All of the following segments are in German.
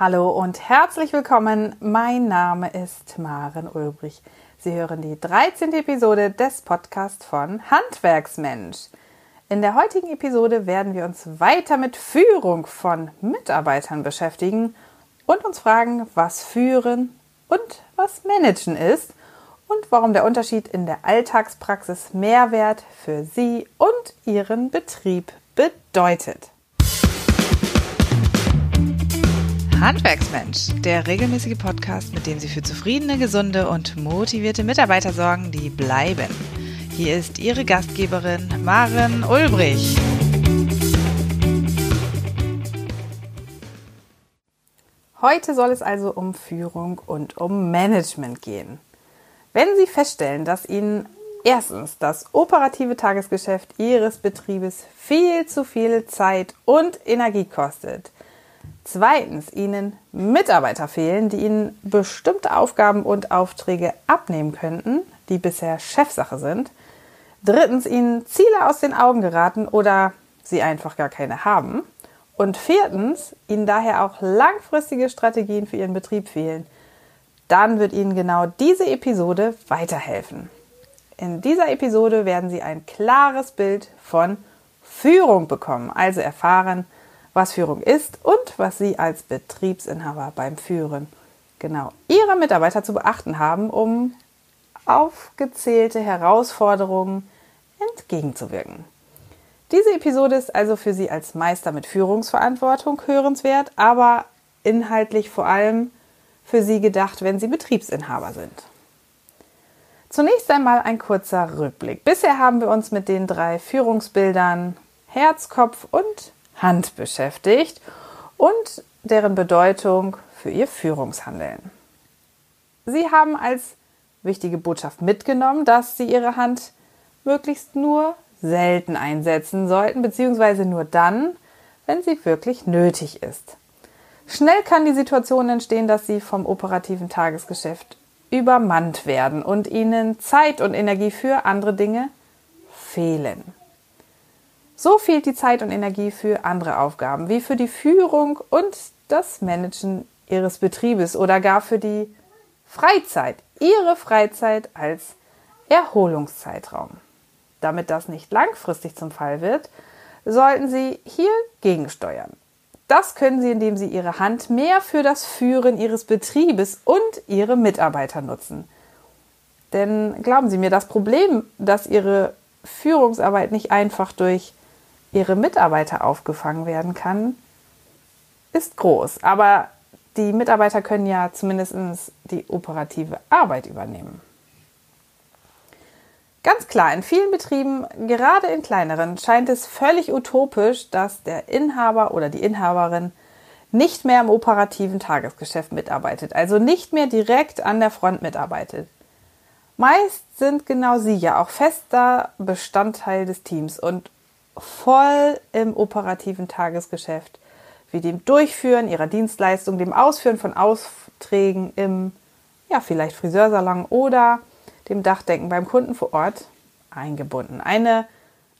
Hallo und herzlich willkommen. Mein Name ist Maren Ulbrich. Sie hören die 13. Episode des Podcasts von Handwerksmensch. In der heutigen Episode werden wir uns weiter mit Führung von Mitarbeitern beschäftigen und uns fragen, was Führen und was Managen ist und warum der Unterschied in der Alltagspraxis Mehrwert für Sie und Ihren Betrieb bedeutet. Handwerksmensch, der regelmäßige Podcast, mit dem Sie für zufriedene, gesunde und motivierte Mitarbeiter sorgen, die bleiben. Hier ist Ihre Gastgeberin Maren Ulbrich. Heute soll es also um Führung und um Management gehen. Wenn Sie feststellen, dass Ihnen erstens das operative Tagesgeschäft Ihres Betriebes viel zu viel Zeit und Energie kostet, Zweitens, Ihnen Mitarbeiter fehlen, die Ihnen bestimmte Aufgaben und Aufträge abnehmen könnten, die bisher Chefsache sind. Drittens, Ihnen Ziele aus den Augen geraten oder Sie einfach gar keine haben. Und viertens, Ihnen daher auch langfristige Strategien für Ihren Betrieb fehlen. Dann wird Ihnen genau diese Episode weiterhelfen. In dieser Episode werden Sie ein klares Bild von Führung bekommen, also erfahren, was Führung ist und was Sie als Betriebsinhaber beim Führen genau Ihrer Mitarbeiter zu beachten haben, um aufgezählte Herausforderungen entgegenzuwirken. Diese Episode ist also für Sie als Meister mit Führungsverantwortung hörenswert, aber inhaltlich vor allem für Sie gedacht, wenn Sie Betriebsinhaber sind. Zunächst einmal ein kurzer Rückblick. Bisher haben wir uns mit den drei Führungsbildern Herz, Kopf und Hand beschäftigt und deren Bedeutung für ihr Führungshandeln. Sie haben als wichtige Botschaft mitgenommen, dass Sie Ihre Hand möglichst nur selten einsetzen sollten, beziehungsweise nur dann, wenn sie wirklich nötig ist. Schnell kann die Situation entstehen, dass Sie vom operativen Tagesgeschäft übermannt werden und Ihnen Zeit und Energie für andere Dinge fehlen. So fehlt die Zeit und Energie für andere Aufgaben, wie für die Führung und das Managen Ihres Betriebes oder gar für die Freizeit, Ihre Freizeit als Erholungszeitraum. Damit das nicht langfristig zum Fall wird, sollten Sie hier gegensteuern. Das können Sie, indem Sie Ihre Hand mehr für das Führen Ihres Betriebes und Ihre Mitarbeiter nutzen. Denn glauben Sie mir, das Problem, dass Ihre Führungsarbeit nicht einfach durch ihre Mitarbeiter aufgefangen werden kann, ist groß. Aber die Mitarbeiter können ja zumindest die operative Arbeit übernehmen. Ganz klar, in vielen Betrieben, gerade in kleineren, scheint es völlig utopisch, dass der Inhaber oder die Inhaberin nicht mehr im operativen Tagesgeschäft mitarbeitet, also nicht mehr direkt an der Front mitarbeitet. Meist sind genau sie ja auch fester Bestandteil des Teams und voll im operativen Tagesgeschäft, wie dem Durchführen ihrer Dienstleistung, dem Ausführen von Aufträgen im, ja, vielleicht Friseursalon oder dem Dachdecken beim Kunden vor Ort eingebunden. Eine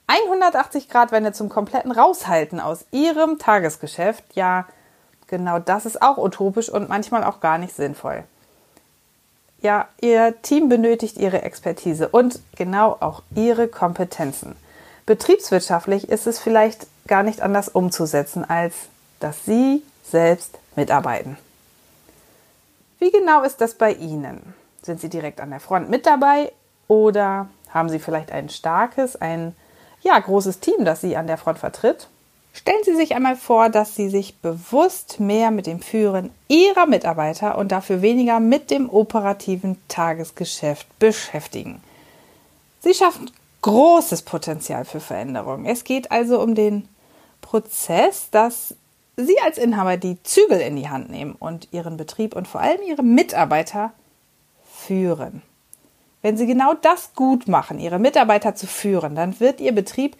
180-Grad-Wende zum kompletten Raushalten aus ihrem Tagesgeschäft, ja, genau das ist auch utopisch und manchmal auch gar nicht sinnvoll. Ja, ihr Team benötigt ihre Expertise und genau auch ihre Kompetenzen. Betriebswirtschaftlich ist es vielleicht gar nicht anders umzusetzen, als dass Sie selbst mitarbeiten. Wie genau ist das bei Ihnen? Sind Sie direkt an der Front mit dabei oder haben Sie vielleicht ein starkes, ein ja, großes Team, das Sie an der Front vertritt? Stellen Sie sich einmal vor, dass Sie sich bewusst mehr mit dem Führen Ihrer Mitarbeiter und dafür weniger mit dem operativen Tagesgeschäft beschäftigen. Sie schaffen großes Potenzial für Veränderung. Es geht also um den Prozess, dass Sie als Inhaber die Zügel in die Hand nehmen und Ihren Betrieb und vor allem Ihre Mitarbeiter führen. Wenn Sie genau das gut machen, Ihre Mitarbeiter zu führen, dann wird Ihr Betrieb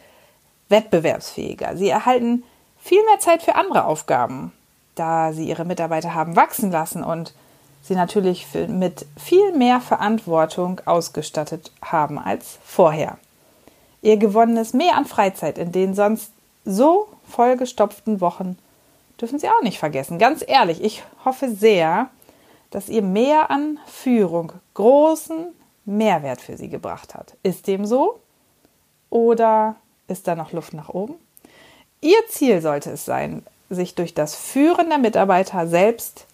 wettbewerbsfähiger. Sie erhalten viel mehr Zeit für andere Aufgaben, da Sie Ihre Mitarbeiter haben wachsen lassen und Sie natürlich mit viel mehr Verantwortung ausgestattet haben als vorher ihr gewonnenes Mehr an Freizeit in den sonst so vollgestopften Wochen dürfen Sie auch nicht vergessen. Ganz ehrlich, ich hoffe sehr, dass ihr mehr an Führung großen Mehrwert für Sie gebracht hat. Ist dem so? Oder ist da noch Luft nach oben? Ihr Ziel sollte es sein, sich durch das Führen der Mitarbeiter selbst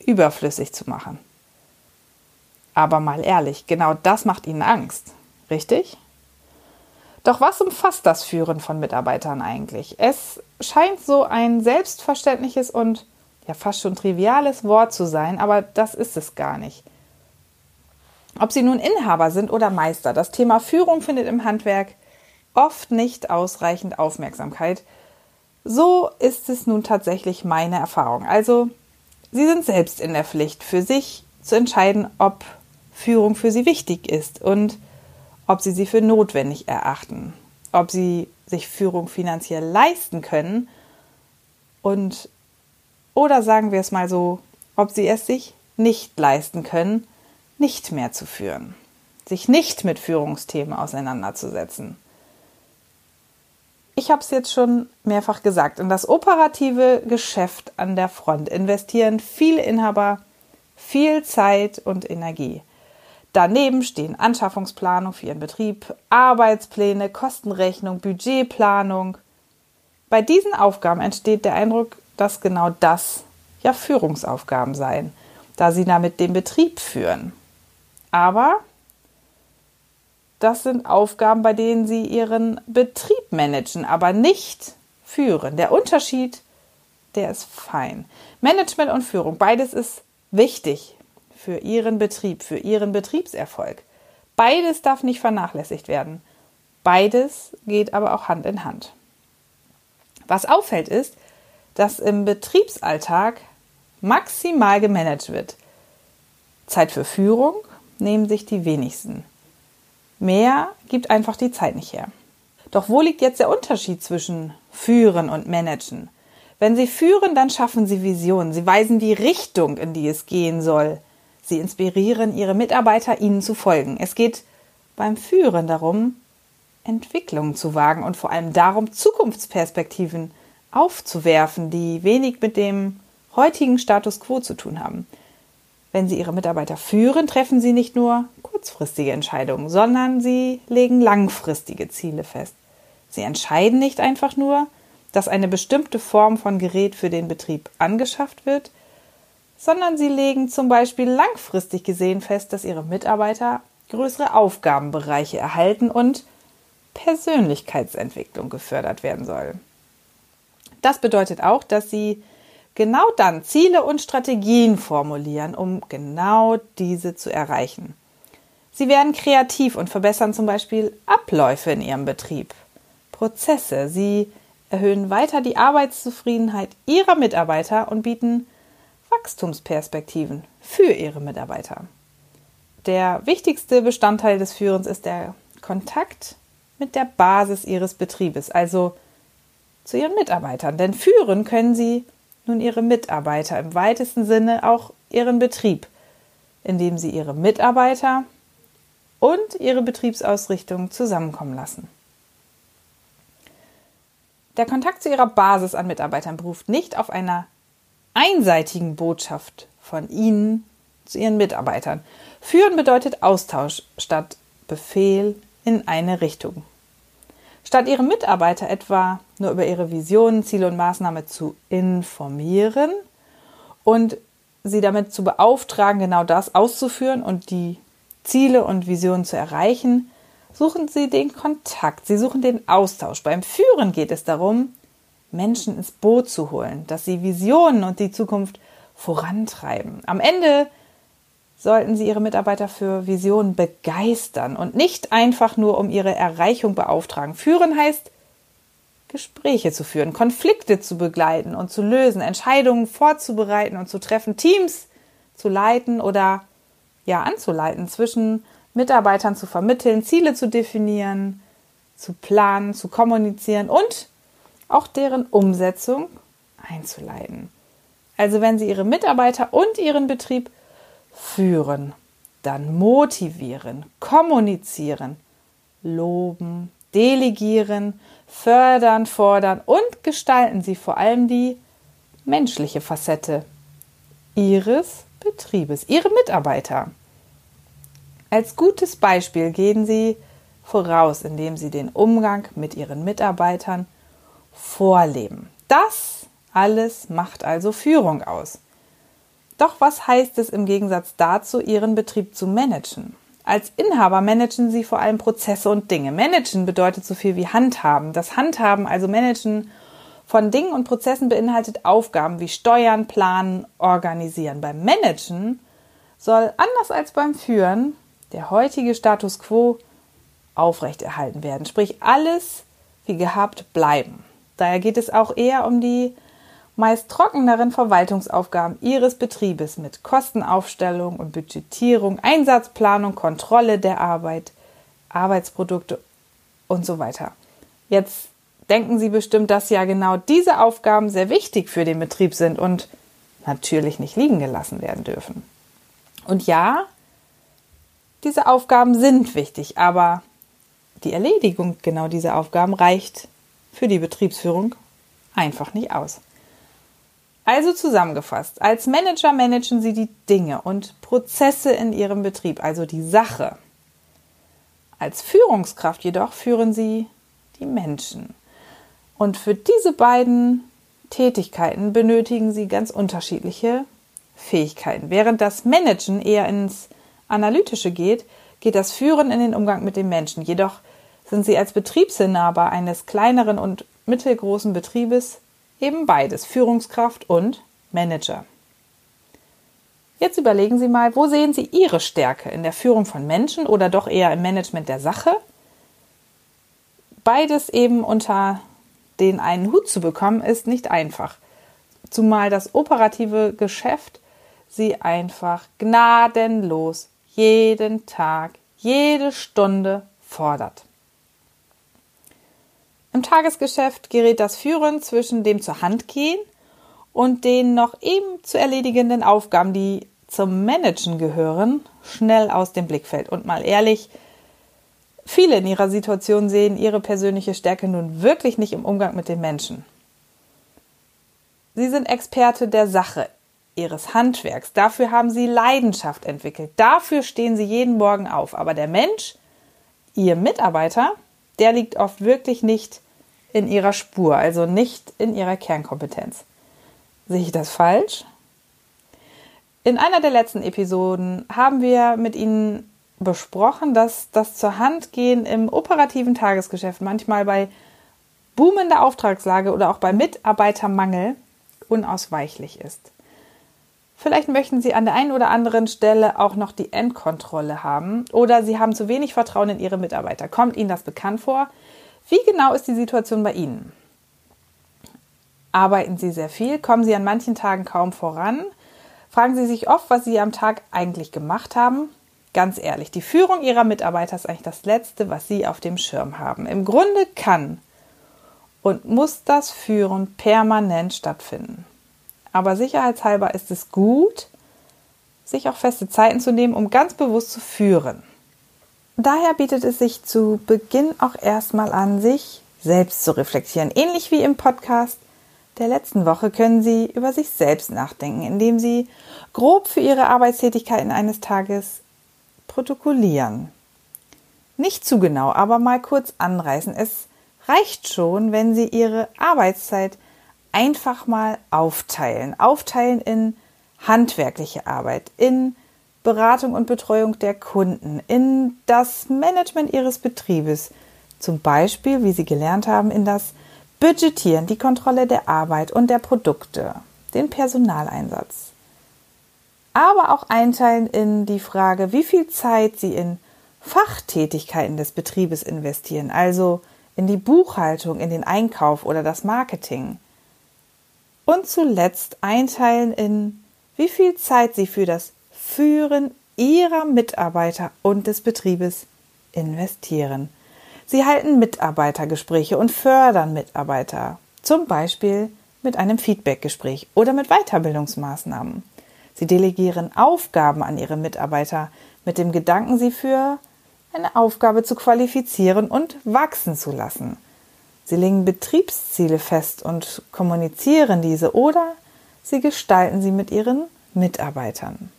überflüssig zu machen. Aber mal ehrlich, genau das macht Ihnen Angst, richtig? Doch was umfasst das Führen von Mitarbeitern eigentlich? Es scheint so ein selbstverständliches und ja fast schon triviales Wort zu sein, aber das ist es gar nicht. Ob Sie nun Inhaber sind oder Meister, das Thema Führung findet im Handwerk oft nicht ausreichend Aufmerksamkeit. So ist es nun tatsächlich meine Erfahrung. Also, Sie sind selbst in der Pflicht, für sich zu entscheiden, ob Führung für Sie wichtig ist und ob Sie sie für notwendig erachten, ob Sie sich Führung finanziell leisten können und oder sagen wir es mal so, ob Sie es sich nicht leisten können, nicht mehr zu führen, sich nicht mit Führungsthemen auseinanderzusetzen. Ich habe es jetzt schon mehrfach gesagt, in das operative Geschäft an der Front investieren viele Inhaber viel Zeit und Energie. Daneben stehen Anschaffungsplanung für ihren Betrieb, Arbeitspläne, Kostenrechnung, Budgetplanung. Bei diesen Aufgaben entsteht der Eindruck, dass genau das ja Führungsaufgaben seien, da sie damit den Betrieb führen. Aber das sind Aufgaben, bei denen sie ihren Betrieb managen, aber nicht führen. Der Unterschied, der ist fein. Management und Führung, beides ist wichtig für ihren Betrieb, für ihren Betriebserfolg. Beides darf nicht vernachlässigt werden. Beides geht aber auch Hand in Hand. Was auffällt ist, dass im Betriebsalltag maximal gemanagt wird. Zeit für Führung nehmen sich die wenigsten. Mehr gibt einfach die Zeit nicht her. Doch wo liegt jetzt der Unterschied zwischen führen und managen? Wenn Sie führen, dann schaffen Sie Visionen. Sie weisen die Richtung, in die es gehen soll. Sie inspirieren Ihre Mitarbeiter, Ihnen zu folgen. Es geht beim Führen darum, Entwicklungen zu wagen und vor allem darum, Zukunftsperspektiven aufzuwerfen, die wenig mit dem heutigen Status quo zu tun haben. Wenn Sie Ihre Mitarbeiter führen, treffen Sie nicht nur kurzfristige Entscheidungen, sondern Sie legen langfristige Ziele fest. Sie entscheiden nicht einfach nur, dass eine bestimmte Form von Gerät für den Betrieb angeschafft wird, sondern Sie legen zum Beispiel langfristig gesehen fest, dass Ihre Mitarbeiter größere Aufgabenbereiche erhalten und Persönlichkeitsentwicklung gefördert werden soll. Das bedeutet auch, dass Sie genau dann Ziele und Strategien formulieren, um genau diese zu erreichen. Sie werden kreativ und verbessern zum Beispiel Abläufe in Ihrem Betrieb, Prozesse. Sie erhöhen weiter die Arbeitszufriedenheit Ihrer Mitarbeiter und bieten Wachstumsperspektiven für Ihre Mitarbeiter. Der wichtigste Bestandteil des Führens ist der Kontakt mit der Basis Ihres Betriebes, also zu Ihren Mitarbeitern. Denn führen können Sie nun Ihre Mitarbeiter im weitesten Sinne auch Ihren Betrieb, indem Sie Ihre Mitarbeiter und Ihre Betriebsausrichtung zusammenkommen lassen. Der Kontakt zu Ihrer Basis an Mitarbeitern beruft nicht auf einer einseitigen Botschaft von Ihnen zu Ihren Mitarbeitern. Führen bedeutet Austausch statt Befehl in eine Richtung. Statt ihre Mitarbeiter etwa nur über ihre Visionen, Ziele und Maßnahmen zu informieren und sie damit zu beauftragen, genau das auszuführen und die Ziele und Visionen zu erreichen, suchen sie den Kontakt, sie suchen den Austausch. Beim Führen geht es darum, Menschen ins Boot zu holen, dass sie Visionen und die Zukunft vorantreiben. Am Ende sollten Sie Ihre Mitarbeiter für Visionen begeistern und nicht einfach nur um ihre Erreichung beauftragen. Führen heißt, Gespräche zu führen, Konflikte zu begleiten und zu lösen, Entscheidungen vorzubereiten und zu treffen, Teams zu leiten oder ja anzuleiten, zwischen Mitarbeitern zu vermitteln, Ziele zu definieren, zu planen, zu kommunizieren und auch deren Umsetzung einzuleiten. Also wenn Sie Ihre Mitarbeiter und Ihren Betrieb führen, dann motivieren, kommunizieren, loben, delegieren, fördern, fordern und gestalten Sie vor allem die menschliche Facette Ihres Betriebes, Ihre Mitarbeiter. Als gutes Beispiel gehen Sie voraus, indem Sie den Umgang mit Ihren Mitarbeitern vorleben. Das alles macht also Führung aus. Doch was heißt es im Gegensatz dazu, Ihren Betrieb zu managen? Als Inhaber managen Sie vor allem Prozesse und Dinge. Managen bedeutet so viel wie Handhaben. Das Handhaben, also Managen von Dingen und Prozessen beinhaltet Aufgaben wie Steuern, Planen, Organisieren. Beim Managen soll anders als beim Führen der heutige Status quo aufrechterhalten werden. Sprich, alles wie gehabt bleiben. Daher geht es auch eher um die meist trockeneren Verwaltungsaufgaben Ihres Betriebes mit Kostenaufstellung und Budgetierung, Einsatzplanung, Kontrolle der Arbeit, Arbeitsprodukte und so weiter. Jetzt denken Sie bestimmt, dass ja genau diese Aufgaben sehr wichtig für den Betrieb sind und natürlich nicht liegen gelassen werden dürfen. Und ja, diese Aufgaben sind wichtig, aber die Erledigung genau dieser Aufgaben reicht für die Betriebsführung einfach nicht aus. Also zusammengefasst, als Manager managen Sie die Dinge und Prozesse in Ihrem Betrieb, also die Sache. Als Führungskraft jedoch führen Sie die Menschen. Und für diese beiden Tätigkeiten benötigen Sie ganz unterschiedliche Fähigkeiten. Während das Managen eher ins Analytische geht, geht das Führen in den Umgang mit den Menschen. Jedoch sind Sie als Betriebsinhaber eines kleineren und mittelgroßen Betriebes Eben beides, Führungskraft und Manager. Jetzt überlegen Sie mal, wo sehen Sie Ihre Stärke? In der Führung von Menschen oder doch eher im Management der Sache? Beides eben unter den einen Hut zu bekommen, ist nicht einfach. Zumal das operative Geschäft Sie einfach gnadenlos jeden Tag, jede Stunde fordert. Im Tagesgeschäft gerät das Führen zwischen dem zur Hand gehen und den noch eben zu erledigenden Aufgaben, die zum Managen gehören, schnell aus dem Blickfeld. Und mal ehrlich, viele in ihrer Situation sehen ihre persönliche Stärke nun wirklich nicht im Umgang mit den Menschen. Sie sind Experte der Sache, ihres Handwerks. Dafür haben sie Leidenschaft entwickelt. Dafür stehen sie jeden Morgen auf. Aber der Mensch, ihr Mitarbeiter, der liegt oft wirklich nicht in ihrer Spur, also nicht in ihrer Kernkompetenz. Sehe ich das falsch? In einer der letzten Episoden haben wir mit Ihnen besprochen, dass das zur Handgehen im operativen Tagesgeschäft manchmal bei boomender Auftragslage oder auch bei Mitarbeitermangel unausweichlich ist. Vielleicht möchten Sie an der einen oder anderen Stelle auch noch die Endkontrolle haben oder Sie haben zu wenig Vertrauen in Ihre Mitarbeiter. Kommt Ihnen das bekannt vor? Wie genau ist die Situation bei Ihnen? Arbeiten Sie sehr viel? Kommen Sie an manchen Tagen kaum voran? Fragen Sie sich oft, was Sie am Tag eigentlich gemacht haben? Ganz ehrlich, die Führung Ihrer Mitarbeiter ist eigentlich das Letzte, was Sie auf dem Schirm haben. Im Grunde kann und muss das Führen permanent stattfinden. Aber sicherheitshalber ist es gut, sich auch feste Zeiten zu nehmen, um ganz bewusst zu führen. Daher bietet es sich zu Beginn auch erstmal an, sich selbst zu reflektieren. Ähnlich wie im Podcast der letzten Woche können Sie über sich selbst nachdenken, indem Sie grob für Ihre Arbeitstätigkeiten eines Tages protokollieren. Nicht zu genau, aber mal kurz anreißen. Es reicht schon, wenn Sie Ihre Arbeitszeit einfach mal aufteilen. Aufteilen in handwerkliche Arbeit, in Beratung und Betreuung der Kunden, in das Management ihres Betriebes, zum Beispiel, wie Sie gelernt haben, in das Budgetieren, die Kontrolle der Arbeit und der Produkte, den Personaleinsatz. Aber auch einteilen in die Frage, wie viel Zeit Sie in Fachtätigkeiten des Betriebes investieren, also in die Buchhaltung, in den Einkauf oder das Marketing. Und zuletzt einteilen in, wie viel Zeit Sie für das Führen ihrer Mitarbeiter und des Betriebes investieren. Sie halten Mitarbeitergespräche und fördern Mitarbeiter, zum Beispiel mit einem Feedbackgespräch oder mit Weiterbildungsmaßnahmen. Sie delegieren Aufgaben an ihre Mitarbeiter mit dem Gedanken, sie für eine Aufgabe zu qualifizieren und wachsen zu lassen. Sie legen Betriebsziele fest und kommunizieren diese oder Sie gestalten sie mit ihren Mitarbeitern.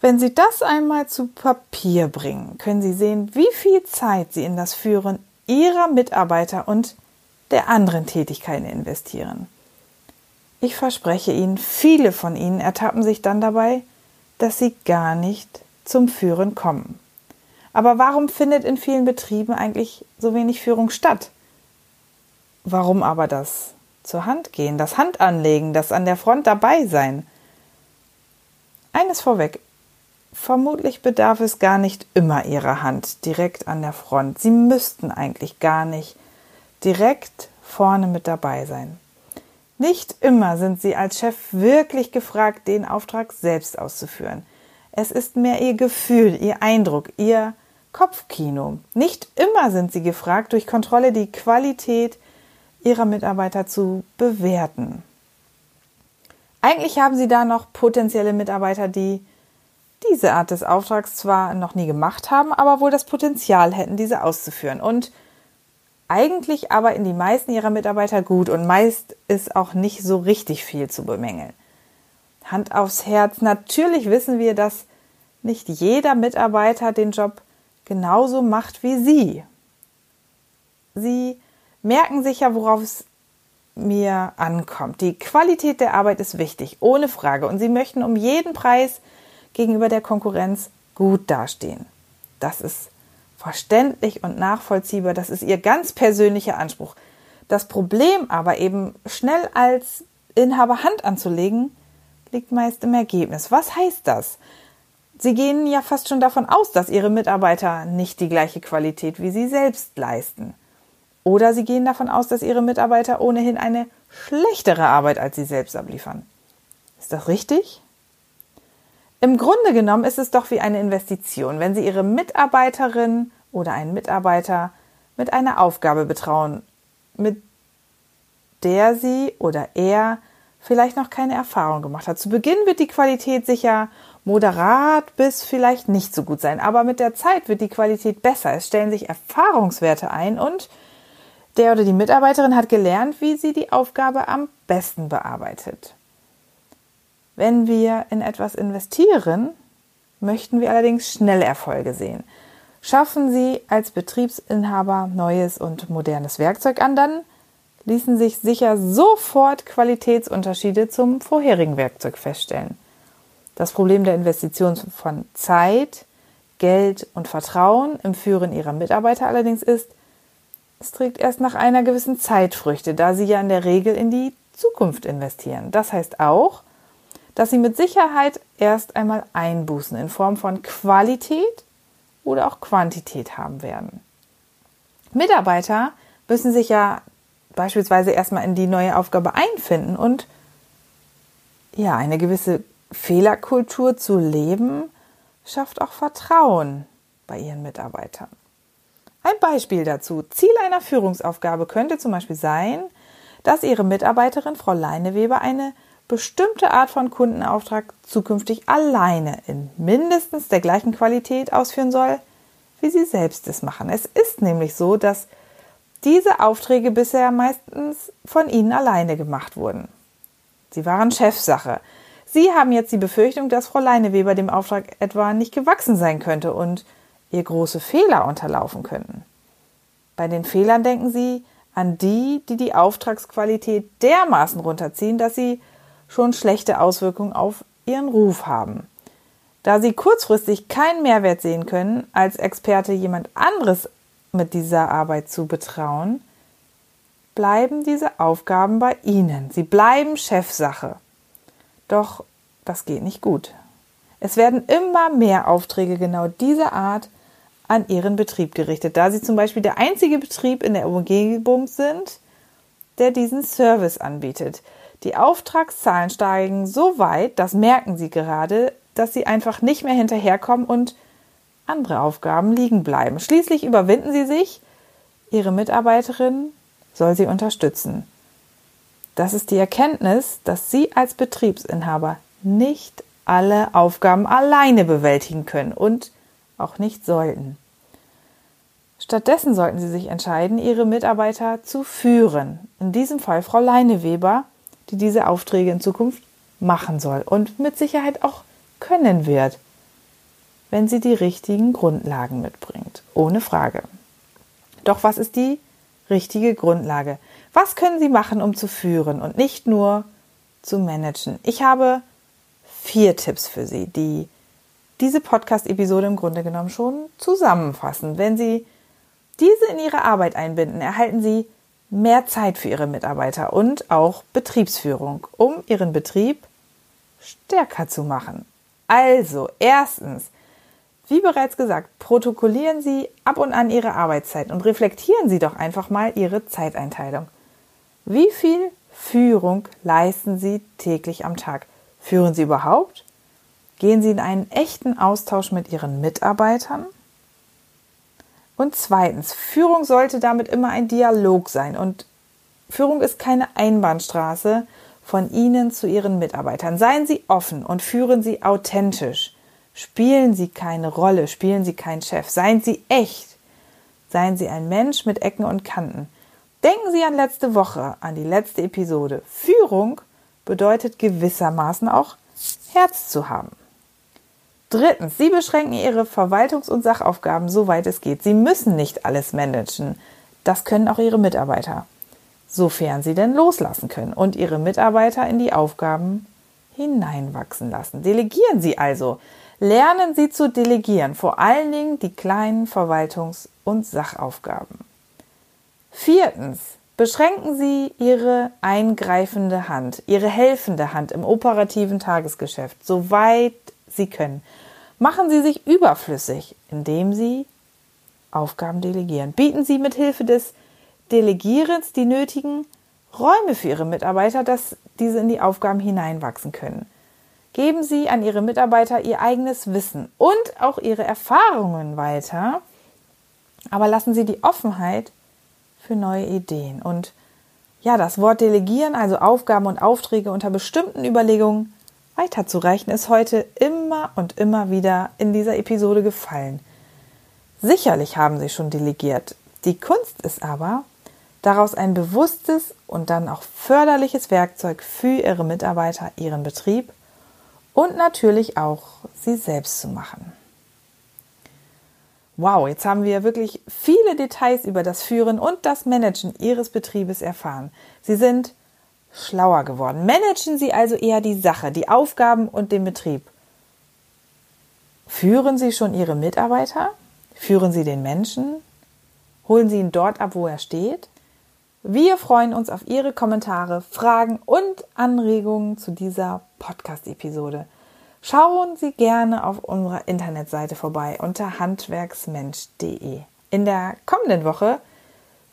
Wenn Sie das einmal zu Papier bringen, können Sie sehen, wie viel Zeit Sie in das Führen Ihrer Mitarbeiter und der anderen Tätigkeiten investieren. Ich verspreche Ihnen, viele von Ihnen ertappen sich dann dabei, dass sie gar nicht zum Führen kommen. Aber warum findet in vielen Betrieben eigentlich so wenig Führung statt? Warum aber das zur Hand gehen, das Handanlegen, das an der Front dabei sein? Eines vorweg, vermutlich bedarf es gar nicht immer ihrer Hand direkt an der Front. Sie müssten eigentlich gar nicht direkt vorne mit dabei sein. Nicht immer sind Sie als Chef wirklich gefragt, den Auftrag selbst auszuführen. Es ist mehr Ihr Gefühl, Ihr Eindruck, Ihr Kopfkino. Nicht immer sind Sie gefragt, durch Kontrolle die Qualität Ihrer Mitarbeiter zu bewerten. Eigentlich haben Sie da noch potenzielle Mitarbeiter, die diese Art des Auftrags zwar noch nie gemacht haben, aber wohl das Potenzial hätten, diese auszuführen. Und eigentlich arbeiten die meisten ihrer Mitarbeiter gut und meist ist auch nicht so richtig viel zu bemängeln. Hand aufs Herz, natürlich wissen wir, dass nicht jeder Mitarbeiter den Job genauso macht wie Sie. Sie merken sicher, worauf es mir ankommt. Die Qualität der Arbeit ist wichtig, ohne Frage. Und Sie möchten um jeden Preis gegenüber der Konkurrenz gut dastehen. Das ist verständlich und nachvollziehbar. Das ist ihr ganz persönlicher Anspruch. Das Problem aber eben schnell als Inhaber Hand anzulegen, liegt meist im Ergebnis. Was heißt das? Sie gehen ja fast schon davon aus, dass ihre Mitarbeiter nicht die gleiche Qualität wie sie selbst leisten. Oder sie gehen davon aus, dass ihre Mitarbeiter ohnehin eine schlechtere Arbeit als sie selbst abliefern. Ist das richtig? Im Grunde genommen ist es doch wie eine Investition, wenn Sie Ihre Mitarbeiterin oder einen Mitarbeiter mit einer Aufgabe betrauen, mit der sie oder er vielleicht noch keine Erfahrung gemacht hat. Zu Beginn wird die Qualität sicher moderat bis vielleicht nicht so gut sein, aber mit der Zeit wird die Qualität besser. Es stellen sich Erfahrungswerte ein und der oder die Mitarbeiterin hat gelernt, wie sie die Aufgabe am besten bearbeitet. Wenn wir in etwas investieren, möchten wir allerdings schnell Erfolge sehen. Schaffen Sie als Betriebsinhaber neues und modernes Werkzeug an, dann ließen sich sicher sofort Qualitätsunterschiede zum vorherigen Werkzeug feststellen. Das Problem der Investition von Zeit, Geld und Vertrauen im Führen ihrer Mitarbeiter allerdings ist, es trägt erst nach einer gewissen Zeit Früchte, da sie ja in der Regel in die Zukunft investieren. Das heißt auch, dass sie mit Sicherheit erst einmal Einbußen in Form von Qualität oder auch Quantität haben werden. Mitarbeiter müssen sich ja beispielsweise erstmal in die neue Aufgabe einfinden und ja, eine gewisse Fehlerkultur zu leben, schafft auch Vertrauen bei ihren Mitarbeitern. Ein Beispiel dazu. Ziel einer Führungsaufgabe könnte zum Beispiel sein, dass Ihre Mitarbeiterin Frau Leineweber eine bestimmte Art von Kundenauftrag zukünftig alleine in mindestens der gleichen Qualität ausführen soll, wie sie selbst es machen. Es ist nämlich so, dass diese Aufträge bisher meistens von ihnen alleine gemacht wurden. Sie waren Chefsache. Sie haben jetzt die Befürchtung, dass Frau Leineweber dem Auftrag etwa nicht gewachsen sein könnte und ihr große Fehler unterlaufen könnten. Bei den Fehlern denken Sie an die, die die Auftragsqualität dermaßen runterziehen, dass sie schon schlechte Auswirkungen auf ihren Ruf haben. Da sie kurzfristig keinen Mehrwert sehen können, als Experte jemand anderes mit dieser Arbeit zu betrauen, bleiben diese Aufgaben bei Ihnen. Sie bleiben Chefsache. Doch das geht nicht gut. Es werden immer mehr Aufträge genau dieser Art an Ihren Betrieb gerichtet, da Sie zum Beispiel der einzige Betrieb in der Umgebung sind, der diesen Service anbietet. Die Auftragszahlen steigen so weit, das merken sie gerade, dass sie einfach nicht mehr hinterherkommen und andere Aufgaben liegen bleiben. Schließlich überwinden sie sich, ihre Mitarbeiterin soll sie unterstützen. Das ist die Erkenntnis, dass Sie als Betriebsinhaber nicht alle Aufgaben alleine bewältigen können und auch nicht sollten. Stattdessen sollten Sie sich entscheiden, Ihre Mitarbeiter zu führen. In diesem Fall Frau Leineweber, die diese Aufträge in Zukunft machen soll und mit Sicherheit auch können wird, wenn sie die richtigen Grundlagen mitbringt. Ohne Frage. Doch was ist die richtige Grundlage? Was können Sie machen, um zu führen und nicht nur zu managen? Ich habe vier Tipps für Sie, die diese Podcast-Episode im Grunde genommen schon zusammenfassen. Wenn Sie diese in Ihre Arbeit einbinden, erhalten Sie mehr Zeit für Ihre Mitarbeiter und auch Betriebsführung, um Ihren Betrieb stärker zu machen. Also, erstens, wie bereits gesagt, protokollieren Sie ab und an Ihre Arbeitszeit und reflektieren Sie doch einfach mal Ihre Zeiteinteilung. Wie viel Führung leisten Sie täglich am Tag? Führen Sie überhaupt? Gehen Sie in einen echten Austausch mit Ihren Mitarbeitern? Und zweitens, Führung sollte damit immer ein Dialog sein und Führung ist keine Einbahnstraße von Ihnen zu Ihren Mitarbeitern. Seien Sie offen und führen Sie authentisch. Spielen Sie keine Rolle, spielen Sie keinen Chef, seien Sie echt. Seien Sie ein Mensch mit Ecken und Kanten. Denken Sie an letzte Woche, an die letzte Episode. Führung bedeutet gewissermaßen auch Herz zu haben. Drittens, Sie beschränken Ihre Verwaltungs- und Sachaufgaben, soweit es geht. Sie müssen nicht alles managen. Das können auch Ihre Mitarbeiter, sofern Sie denn loslassen können und Ihre Mitarbeiter in die Aufgaben hineinwachsen lassen. Delegieren Sie also. Lernen Sie zu delegieren, vor allen Dingen die kleinen Verwaltungs- und Sachaufgaben. Viertens. Beschränken Sie Ihre eingreifende Hand, Ihre helfende Hand im operativen Tagesgeschäft, soweit Sie können. Machen Sie sich überflüssig, indem Sie Aufgaben delegieren. Bieten Sie mit Hilfe des Delegierens die nötigen Räume für Ihre Mitarbeiter, dass diese in die Aufgaben hineinwachsen können. Geben Sie an Ihre Mitarbeiter Ihr eigenes Wissen und auch Ihre Erfahrungen weiter, aber lassen Sie die Offenheit für neue Ideen. Und ja, das Wort Delegieren, also Aufgaben und Aufträge unter bestimmten Überlegungen weiterzureichen, ist heute immer und immer wieder in dieser Episode gefallen. Sicherlich haben Sie schon delegiert. Die Kunst ist aber, daraus ein bewusstes und dann auch förderliches Werkzeug für Ihre Mitarbeiter, Ihren Betrieb und natürlich auch sie selbst zu machen. Wow, jetzt haben wir wirklich viele Details über das Führen und das Managen Ihres Betriebes erfahren. Sie sind schlauer geworden. Managen Sie also eher die Sache, die Aufgaben und den Betrieb. Führen Sie schon Ihre Mitarbeiter? Führen Sie den Menschen? Holen Sie ihn dort ab, wo er steht? Wir freuen uns auf Ihre Kommentare, Fragen und Anregungen zu dieser Podcast-Episode. Schauen Sie gerne auf unserer Internetseite vorbei unter handwerksmensch.de. In der kommenden Woche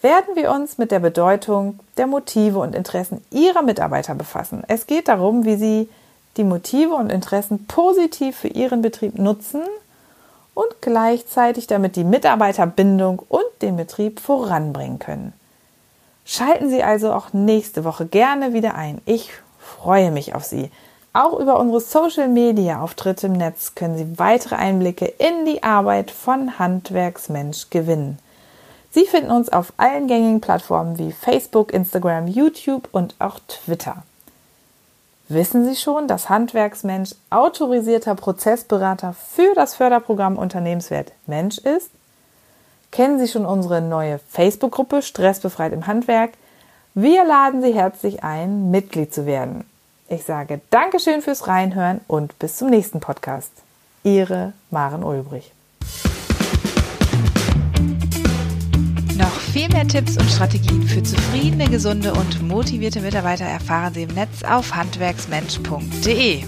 werden wir uns mit der Bedeutung der Motive und Interessen Ihrer Mitarbeiter befassen. Es geht darum, wie Sie die Motive und Interessen positiv für Ihren Betrieb nutzen und gleichzeitig damit die Mitarbeiterbindung und den Betrieb voranbringen können. Schalten Sie also auch nächste Woche gerne wieder ein. Ich freue mich auf Sie. Auch über unsere Social Media Auftritte im Netz können Sie weitere Einblicke in die Arbeit von Handwerksmensch gewinnen. Sie finden uns auf allen gängigen Plattformen wie Facebook, Instagram, YouTube und auch Twitter. Wissen Sie schon, dass Handwerksmensch autorisierter Prozessberater für das Förderprogramm Unternehmenswert Mensch ist? Kennen Sie schon unsere neue Facebook-Gruppe Stressbefreit im Handwerk? Wir laden Sie herzlich ein, Mitglied zu werden. Ich sage Dankeschön fürs Reinhören und bis zum nächsten Podcast. Ihre Maren Ulbrich. Noch viel mehr Tipps und Strategien für zufriedene, gesunde und motivierte Mitarbeiter erfahren Sie im Netz auf handwerksmensch.de.